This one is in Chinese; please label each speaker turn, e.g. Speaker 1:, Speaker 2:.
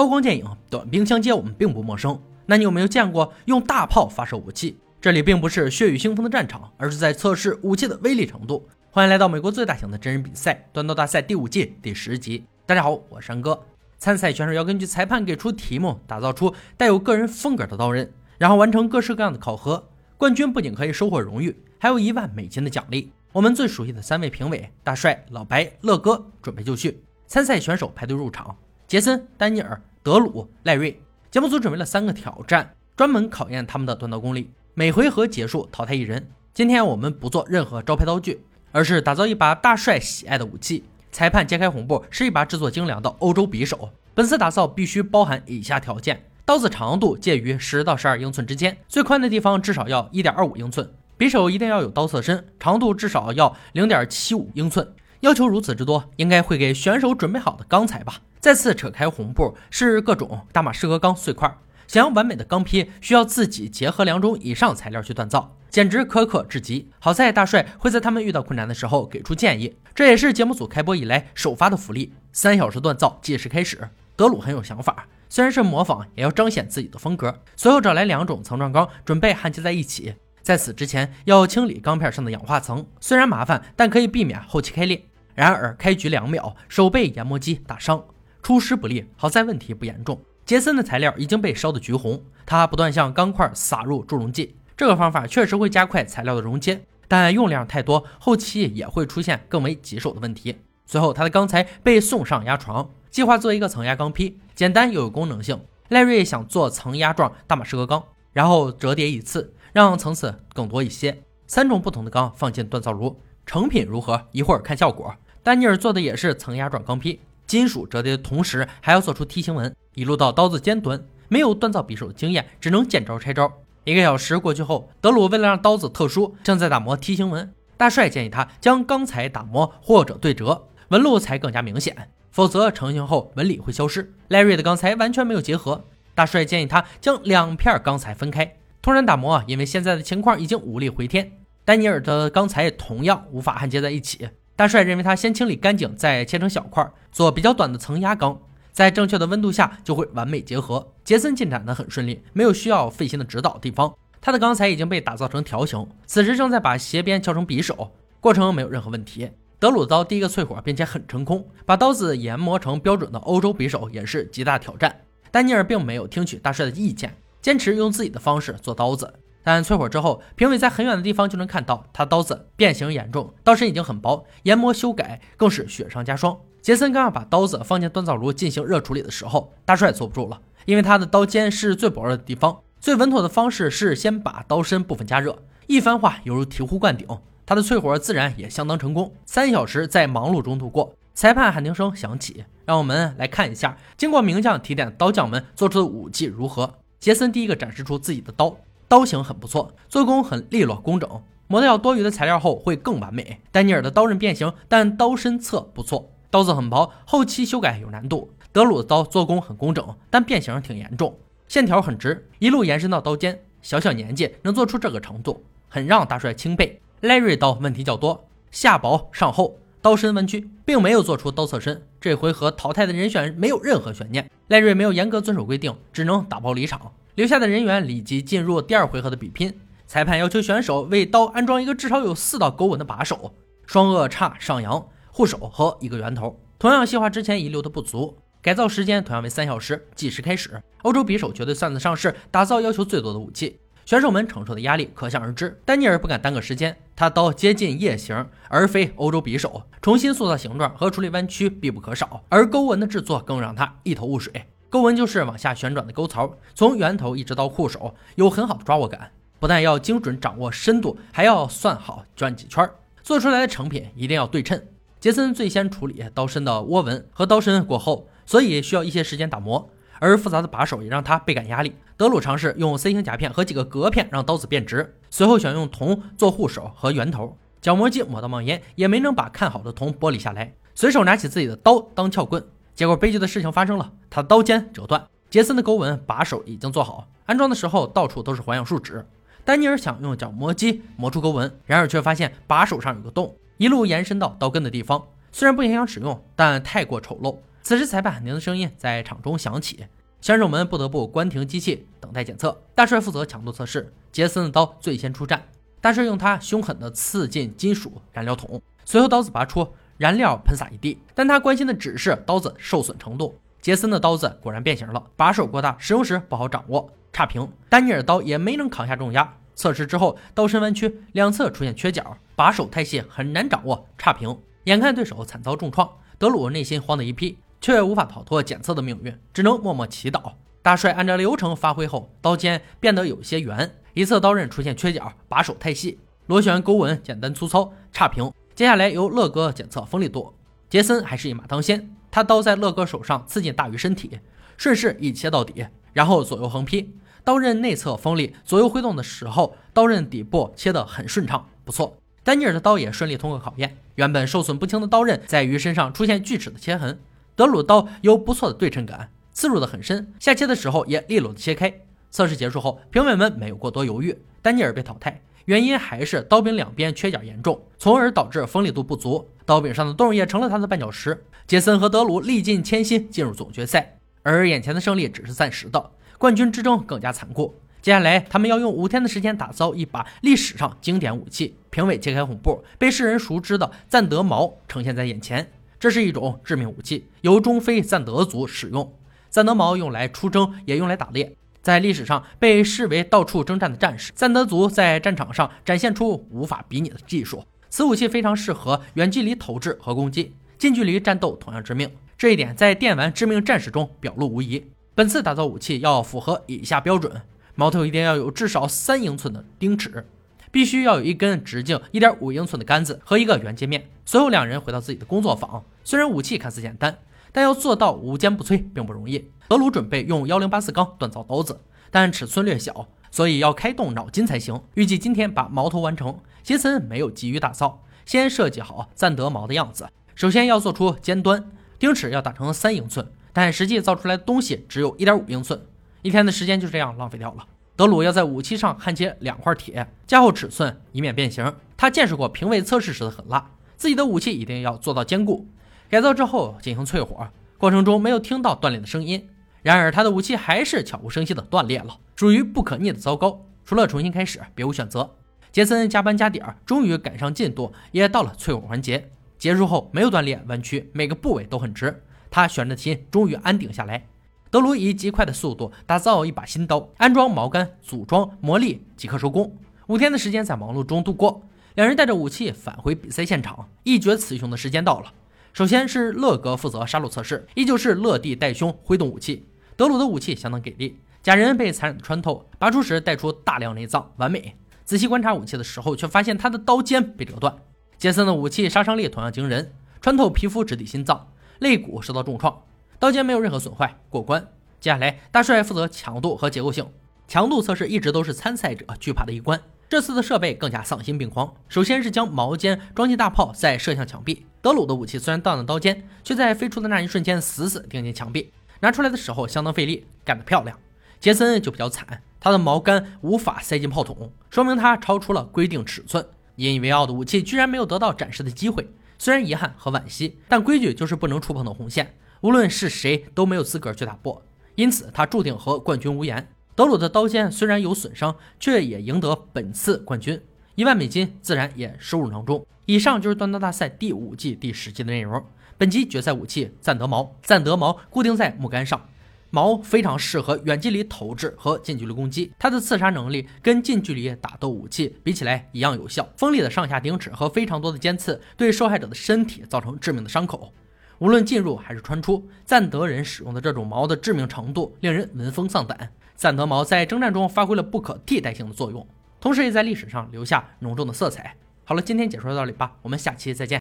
Speaker 1: 刀光剑影、短兵相接，我们并不陌生。那你有没有见过用大炮发射武器？这里并不是血雨腥风的战场，而是在测试武器的威力程度。欢迎来到美国最大型的真人比赛——断刀大赛第五季第十集。大家好，我是山哥。参赛选手要根据裁判给出题目，打造出带有个人风格的刀刃，然后完成各式各样的考核。冠军不仅可以收获荣誉，还有一万美金的奖励。我们最熟悉的三位评委——大帅、老白、乐哥，准备就绪。参赛选手排队入场：杰森、丹尼尔。德鲁、赖瑞，节目组准备了三个挑战，专门考验他们的断刀功力。每回合结束淘汰一人。今天我们不做任何招牌刀具，而是打造一把大帅喜爱的武器。裁判揭开红布，是一把制作精良的欧洲匕首。本次打造必须包含以下条件：刀子长度介于十到十二英寸之间，最宽的地方至少要一点二五英寸。匕首一定要有刀侧身，长度至少要零点七五英寸。要求如此之多，应该会给选手准备好的钢材吧？再次扯开红布，是各种大马士革钢碎块。想要完美的钢坯，需要自己结合两种以上材料去锻造，简直苛刻至极。好在大帅会在他们遇到困难的时候给出建议，这也是节目组开播以来首发的福利。三小时锻造计时开始。德鲁很有想法，虽然是模仿，也要彰显自己的风格。随后找来两种层状钢，准备焊接在一起。在此之前，要清理钢片上的氧化层，虽然麻烦，但可以避免后期开裂。然而开局两秒，手被研磨机打伤。出师不利，好在问题不严重。杰森的材料已经被烧得橘红，他不断向钢块撒入助溶剂。这个方法确实会加快材料的溶解，但用量太多，后期也会出现更为棘手的问题。随后，他的钢材被送上压床，计划做一个层压钢坯，简单又有功能性。赖瑞想做层压状大马士革钢，然后折叠一次，让层次更多一些。三种不同的钢放进锻造炉，成品如何？一会儿看效果。丹尼尔做的也是层压状钢坯。金属折叠的同时，还要做出梯形纹，一路到刀子尖端。没有锻造匕首的经验，只能见招拆招。一个小时过去后，德鲁为了让刀子特殊，正在打磨梯形纹。大帅建议他将钢材打磨或者对折，纹路才更加明显，否则成型后纹理会消失。赖瑞的钢材完全没有结合，大帅建议他将两片钢材分开，突然打磨，因为现在的情况已经无力回天。丹尼尔的钢材同样无法焊接在一起。大帅认为他先清理干净，再切成小块，做比较短的层压钢，在正确的温度下就会完美结合。杰森进展的很顺利，没有需要费心的指导地方。他的钢材已经被打造成条形，此时正在把斜边敲成匕首，过程没有任何问题。德鲁的刀第一个淬火并且很成功，把刀子研磨成标准的欧洲匕首也是极大挑战。丹尼尔并没有听取大帅的意见，坚持用自己的方式做刀子。但淬火之后，评委在很远的地方就能看到他刀子变形严重，刀身已经很薄，研磨修改更是雪上加霜。杰森刚要把刀子放进锻造炉进行热处理的时候，大帅坐不住了，因为他的刀尖是最薄弱的地方，最稳妥的方式是先把刀身部分加热。一番话犹如醍醐灌顶，他的淬火自然也相当成功。三小时在忙碌中度过，裁判喊停声响起，让我们来看一下，经过名将提点的刀匠们做出的武器如何。杰森第一个展示出自己的刀。刀型很不错，做工很利落工整，磨掉多余的材料后会更完美。丹尼尔的刀刃变形，但刀身侧不错，刀子很薄，后期修改有难度。德鲁的刀做工很工整，但变形挺严重，线条很直，一路延伸到刀尖。小小年纪能做出这个程度，很让大帅钦佩。赖瑞刀问题较多，下薄上厚，刀身弯曲，并没有做出刀侧身。这回合淘汰的人选没有任何悬念，赖瑞没有严格遵守规定，只能打包离场。留下的人员立即进入第二回合的比拼。裁判要求选手为刀安装一个至少有四道钩纹的把手，双颚叉上扬、护手和一个圆头。同样细化之前遗留的不足。改造时间同样为三小时，计时开始。欧洲匕首绝对算得上是打造要求最多的武器，选手们承受的压力可想而知。丹尼尔不敢耽搁时间，他刀接近夜形而非欧洲匕首，重新塑造形状和处理弯曲必不可少。而钩纹的制作更让他一头雾水。钩纹就是往下旋转的钩槽，从源头一直到护手，有很好的抓握感。不但要精准掌握深度，还要算好转几圈，做出来的成品一定要对称。杰森最先处理刀身的涡纹和刀身过厚，所以需要一些时间打磨。而复杂的把手也让他倍感压力。德鲁尝试用 C 型夹片和几个隔片让刀子变直，随后选用铜做护手和圆头，角磨机磨到冒烟，也没能把看好的铜剥离下来。随手拿起自己的刀当撬棍。结果悲剧的事情发生了，他的刀尖折断。杰森的钩纹把手已经做好，安装的时候到处都是环氧树脂。丹尼尔想用角磨机磨出钩纹，然而却发现把手上有个洞，一路延伸到刀根的地方。虽然不影响使用，但太过丑陋。此时，裁判喊停的声音在场中响起，选手们不得不关停机器，等待检测。大帅负责强度测试，杰森的刀最先出战。大帅用他凶狠地刺进金属燃料桶，随后刀子拔出，燃料喷洒一地。但他关心的只是刀子受损程度。杰森的刀子果然变形了，把手过大，使用时不好掌握，差评。丹尼尔刀也没能扛下重压。测试之后，刀身弯曲，两侧出现缺角，把手太细，很难掌握，差评。眼看对手惨遭重创，德鲁内心慌得一批，却无法逃脱检测的命运，只能默默祈祷。大帅按照流程发挥后，刀尖变得有些圆，一侧刀刃出现缺角，把手太细，螺旋勾纹简单粗糙，差评。接下来由乐哥检测锋利度，杰森还是一马当先，他刀在乐哥手上刺进大鱼身体，顺势一切到底，然后左右横劈。刀刃内侧锋利，左右挥动的时候，刀刃底部切得很顺畅，不错。丹尼尔的刀也顺利通过考验。原本受损不轻的刀刃，在鱼身上出现锯齿的切痕。德鲁刀有不错的对称感，刺入的很深，下切的时候也利落的切开。测试结束后，评委们没有过多犹豫，丹尼尔被淘汰，原因还是刀柄两边缺角严重，从而导致锋利度不足，刀柄上的洞也成了他的绊脚石。杰森和德鲁历尽千辛进入总决赛，而眼前的胜利只是暂时的。冠军之争更加残酷。接下来，他们要用五天的时间打造一把历史上经典武器。评委揭开红布，被世人熟知的赞德矛呈现在眼前。这是一种致命武器，由中非赞德族使用。赞德矛用来出征，也用来打猎。在历史上被视为到处征战的战士，赞德族在战场上展现出无法比拟的技术。此武器非常适合远距离投掷和攻击，近距离战斗同样致命。这一点在电玩《致命战士》中表露无遗。本次打造武器要符合以下标准：矛头一定要有至少三英寸的钉齿，必须要有一根直径一点五英寸的杆子和一个圆截面。随后两人回到自己的工作坊。虽然武器看似简单，但要做到无坚不摧并不容易。德鲁准备用幺零八四钢锻造刀子，但尺寸略小，所以要开动脑筋才行。预计今天把矛头完成。杰森没有急于打造，先设计好赞德矛的样子。首先要做出尖端，钉齿要打成三英寸。但实际造出来的东西只有一点五英寸，一天的时间就这样浪费掉了。德鲁要在武器上焊接两块铁，加厚尺寸，以免变形。他见识过评委测试时的狠辣，自己的武器一定要做到坚固。改造之后进行淬火，过程中没有听到断裂的声音。然而他的武器还是悄无声息的断裂了，属于不可逆的糟糕。除了重新开始，别无选择。杰森加班加点儿，终于赶上进度，也到了淬火环节。结束后没有断裂弯曲，每个部位都很直。他悬着的心终于安定下来。德鲁以极快的速度打造一把新刀，安装毛杆、组装、磨砺即可收工。五天的时间在忙碌中度过，两人带着武器返回比赛现场。一决雌雄的时间到了。首先是乐哥负责杀戮测试，依旧是乐蒂带凶挥动武器。德鲁的武器相当给力，假人被残忍穿透，拔出时带出大量内脏，完美。仔细观察武器的时候，却发现他的刀尖被折断。杰森的武器杀伤力同样惊人，穿透皮肤直抵心脏。肋骨受到重创，刀尖没有任何损坏，过关。接下来，大帅负责强度和结构性。强度测试一直都是参赛者惧怕的一关，这次的设备更加丧心病狂。首先是将矛尖装进大炮，再射向墙壁。德鲁的武器虽然断了刀尖，却在飞出的那一瞬间死死钉进墙壁，拿出来的时候相当费力，干得漂亮。杰森就比较惨，他的矛杆无法塞进炮筒，说明他超出了规定尺寸。引以为傲的武器居然没有得到展示的机会。虽然遗憾和惋惜，但规矩就是不能触碰的红线，无论是谁都没有资格去打破，因此他注定和冠军无缘。德鲁的刀尖虽然有损伤，却也赢得本次冠军，一万美金自然也收入囊中。以上就是断刀大赛第五季第十集的内容。本集决赛武器赞德矛，赞德矛固定在木杆上。矛非常适合远距离投掷和近距离攻击，它的刺杀能力跟近距离打斗武器比起来一样有效。锋利的上下钉齿和非常多的尖刺对受害者的身体造成致命的伤口，无论进入还是穿出，赞德人使用的这种矛的致命程度令人闻风丧胆。赞德矛在征战中发挥了不可替代性的作用，同时也在历史上留下浓重的色彩。好了，今天解说到这里吧，我们下期再见。